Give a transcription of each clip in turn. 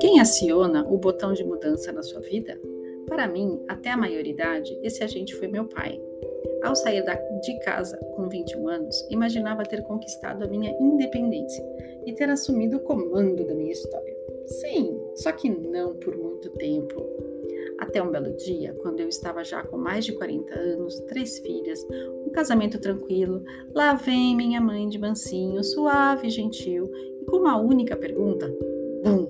Quem aciona o botão de mudança na sua vida? Para mim, até a maioridade, esse agente foi meu pai. Ao sair de casa com 21 anos, imaginava ter conquistado a minha independência e ter assumido o comando da minha história. Sim, só que não por muito tempo. Até um belo dia, quando eu estava já com mais de 40 anos, três filhas, um casamento tranquilo, lá vem minha mãe de mansinho, suave e gentil, e com uma única pergunta: Bum!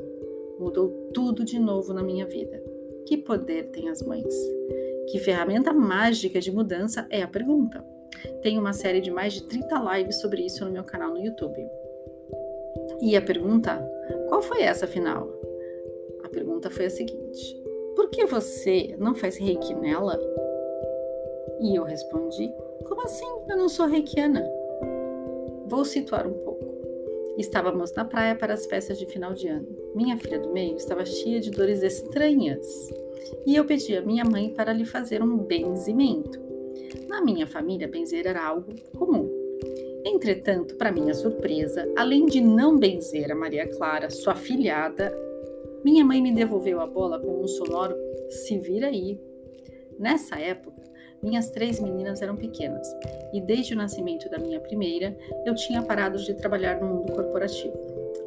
Mudou tudo de novo na minha vida. Que poder têm as mães? Que ferramenta mágica de mudança é a pergunta? Tenho uma série de mais de 30 lives sobre isso no meu canal no YouTube. E a pergunta, qual foi essa afinal? A pergunta foi a seguinte: Por que você não faz reiki nela? E eu respondi: Como assim? Eu não sou reikiana. Vou situar um pouco. Estávamos na praia para as festas de final de ano. Minha filha do meio estava cheia de dores estranhas e eu pedi a minha mãe para lhe fazer um benzimento. Na minha família, benzer era algo comum. Entretanto, para minha surpresa, além de não benzer a Maria Clara, sua filhada, minha mãe me devolveu a bola com um sonoro se vira aí. Nessa época, minhas três meninas eram pequenas e desde o nascimento da minha primeira eu tinha parado de trabalhar no mundo corporativo.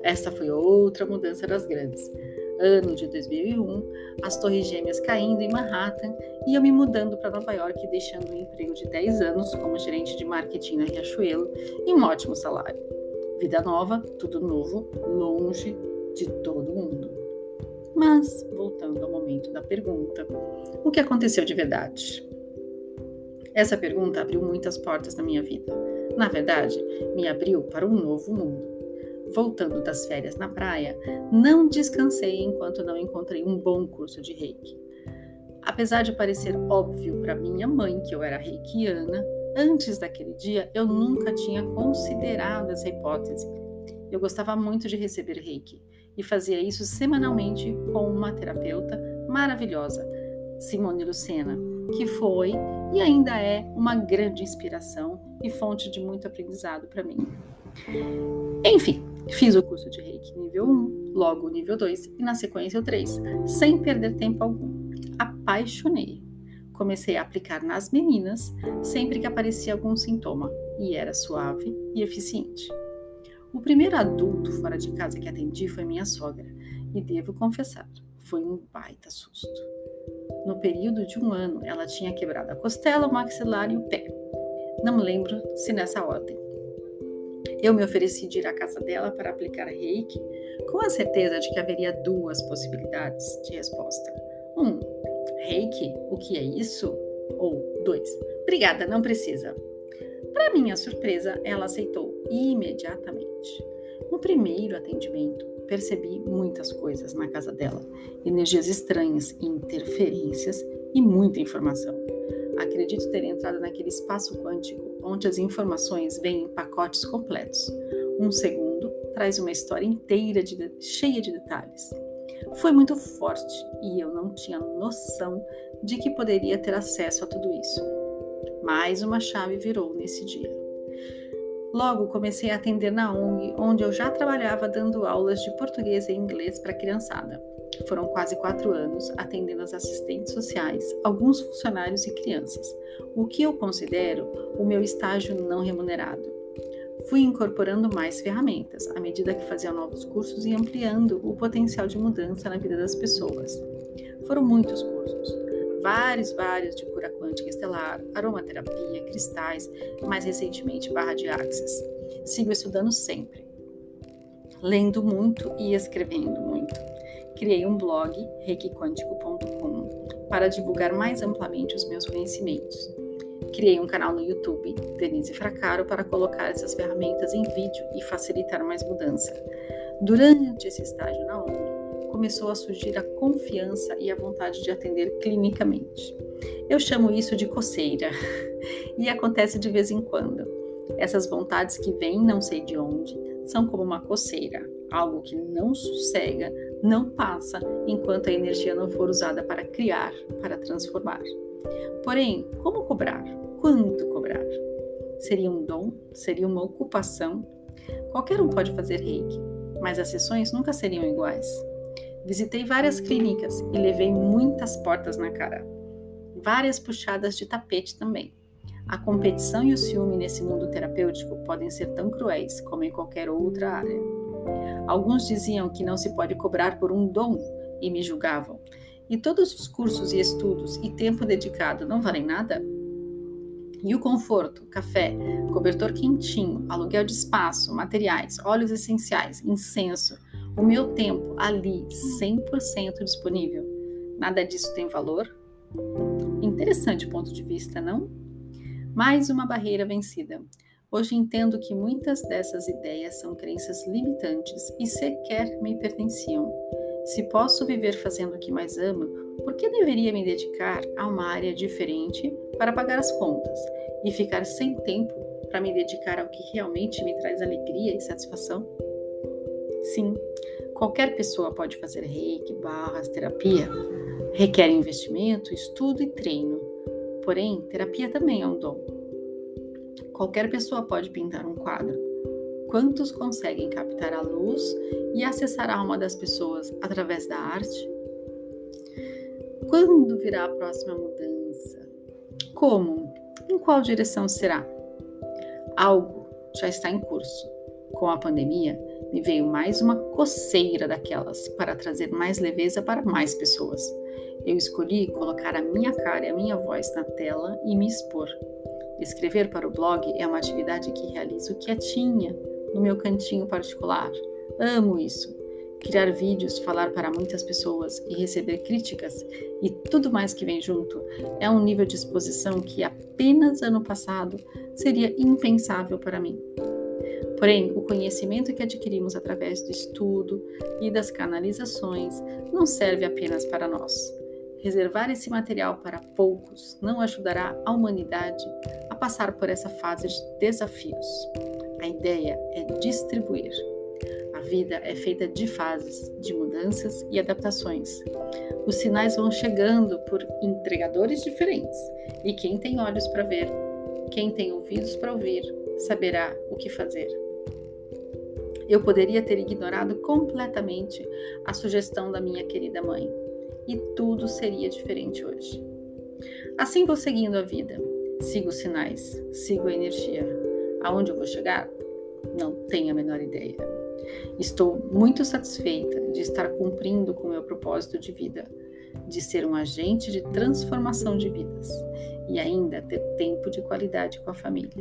Essa foi outra mudança das grandes. Ano de 2001, as Torres Gêmeas caindo em Manhattan e eu me mudando para Nova York, deixando um emprego de 10 anos como gerente de marketing na Riachuelo e um ótimo salário. Vida nova, tudo novo, longe de todo mundo. Mas, voltando ao momento da pergunta, o que aconteceu de verdade? Essa pergunta abriu muitas portas na minha vida. Na verdade, me abriu para um novo mundo. Voltando das férias na praia, não descansei enquanto não encontrei um bom curso de reiki. Apesar de parecer óbvio para minha mãe que eu era reikiana, antes daquele dia eu nunca tinha considerado essa hipótese. Eu gostava muito de receber reiki e fazia isso semanalmente com uma terapeuta maravilhosa, Simone Lucena, que foi e ainda é uma grande inspiração e fonte de muito aprendizado para mim. Enfim, fiz o curso de Reiki nível 1, logo o nível 2 e na sequência o 3, sem perder tempo algum. Apaixonei. Comecei a aplicar nas meninas sempre que aparecia algum sintoma e era suave e eficiente. O primeiro adulto fora de casa que atendi foi minha sogra e devo confessar, foi um baita susto. No período de um ano, ela tinha quebrado a costela, o maxilar e o pé. Não lembro se nessa ordem. Eu me ofereci de ir à casa dela para aplicar reiki, com a certeza de que haveria duas possibilidades de resposta. Um, reiki, o que é isso? Ou dois, obrigada, não precisa. Para minha surpresa, ela aceitou imediatamente. No primeiro atendimento, percebi muitas coisas na casa dela: energias estranhas, interferências e muita informação. Acredito ter entrado naquele espaço quântico onde as informações vêm em pacotes completos. Um segundo traz uma história inteira de, cheia de detalhes. Foi muito forte e eu não tinha noção de que poderia ter acesso a tudo isso. Mais uma chave virou nesse dia. Logo comecei a atender na ONG, onde eu já trabalhava dando aulas de português e inglês para a criançada. Foram quase quatro anos atendendo as assistentes sociais, alguns funcionários e crianças, o que eu considero o meu estágio não remunerado. Fui incorporando mais ferramentas à medida que fazia novos cursos e ampliando o potencial de mudança na vida das pessoas. Foram muitos cursos, vários, vários de cura quântica estelar, aromaterapia, cristais, mais recentemente barra de axis. Sigo estudando sempre, lendo muito e escrevendo muito. Criei um blog, reikiquântico.com, para divulgar mais amplamente os meus conhecimentos. Criei um canal no YouTube, Denise Fracaro, para colocar essas ferramentas em vídeo e facilitar mais mudança. Durante esse estágio na começou a surgir a confiança e a vontade de atender clinicamente. Eu chamo isso de coceira e acontece de vez em quando. Essas vontades que vêm não sei de onde são como uma coceira, algo que não sossega, não passa enquanto a energia não for usada para criar, para transformar. Porém, como cobrar? Quanto cobrar? Seria um dom? Seria uma ocupação? Qualquer um pode fazer reiki, mas as sessões nunca seriam iguais. Visitei várias clínicas e levei muitas portas na cara. Várias puxadas de tapete também. A competição e o ciúme nesse mundo terapêutico podem ser tão cruéis como em qualquer outra área. Alguns diziam que não se pode cobrar por um dom e me julgavam. E todos os cursos e estudos e tempo dedicado não valem nada? E o conforto, café, cobertor quentinho, aluguel de espaço, materiais, óleos essenciais, incenso, o meu tempo ali 100% disponível. Nada disso tem valor? Interessante ponto de vista, não? Mais uma barreira vencida. Hoje entendo que muitas dessas ideias são crenças limitantes e sequer me pertenciam. Se posso viver fazendo o que mais amo, por que deveria me dedicar a uma área diferente para pagar as contas e ficar sem tempo para me dedicar ao que realmente me traz alegria e satisfação? Sim, qualquer pessoa pode fazer reiki, barras, terapia. Requer investimento, estudo e treino. Porém, terapia também é um dom. Qualquer pessoa pode pintar um quadro. Quantos conseguem captar a luz e acessar a alma das pessoas através da arte? Quando virá a próxima mudança? Como? Em qual direção será? Algo já está em curso. Com a pandemia, me veio mais uma coceira daquelas para trazer mais leveza para mais pessoas. Eu escolhi colocar a minha cara e a minha voz na tela e me expor. Escrever para o blog é uma atividade que realizo quietinha, no meu cantinho particular. Amo isso. Criar vídeos, falar para muitas pessoas e receber críticas e tudo mais que vem junto é um nível de exposição que apenas ano passado seria impensável para mim. Porém, o conhecimento que adquirimos através do estudo e das canalizações não serve apenas para nós. Reservar esse material para poucos não ajudará a humanidade a passar por essa fase de desafios. A ideia é distribuir. A vida é feita de fases, de mudanças e adaptações. Os sinais vão chegando por entregadores diferentes, e quem tem olhos para ver, quem tem ouvidos para ouvir, saberá o que fazer. Eu poderia ter ignorado completamente a sugestão da minha querida mãe, e tudo seria diferente hoje. Assim vou seguindo a vida, sigo os sinais, sigo a energia Aonde eu vou chegar? Não tenho a menor ideia. Estou muito satisfeita de estar cumprindo com meu propósito de vida, de ser um agente de transformação de vidas e ainda ter tempo de qualidade com a família.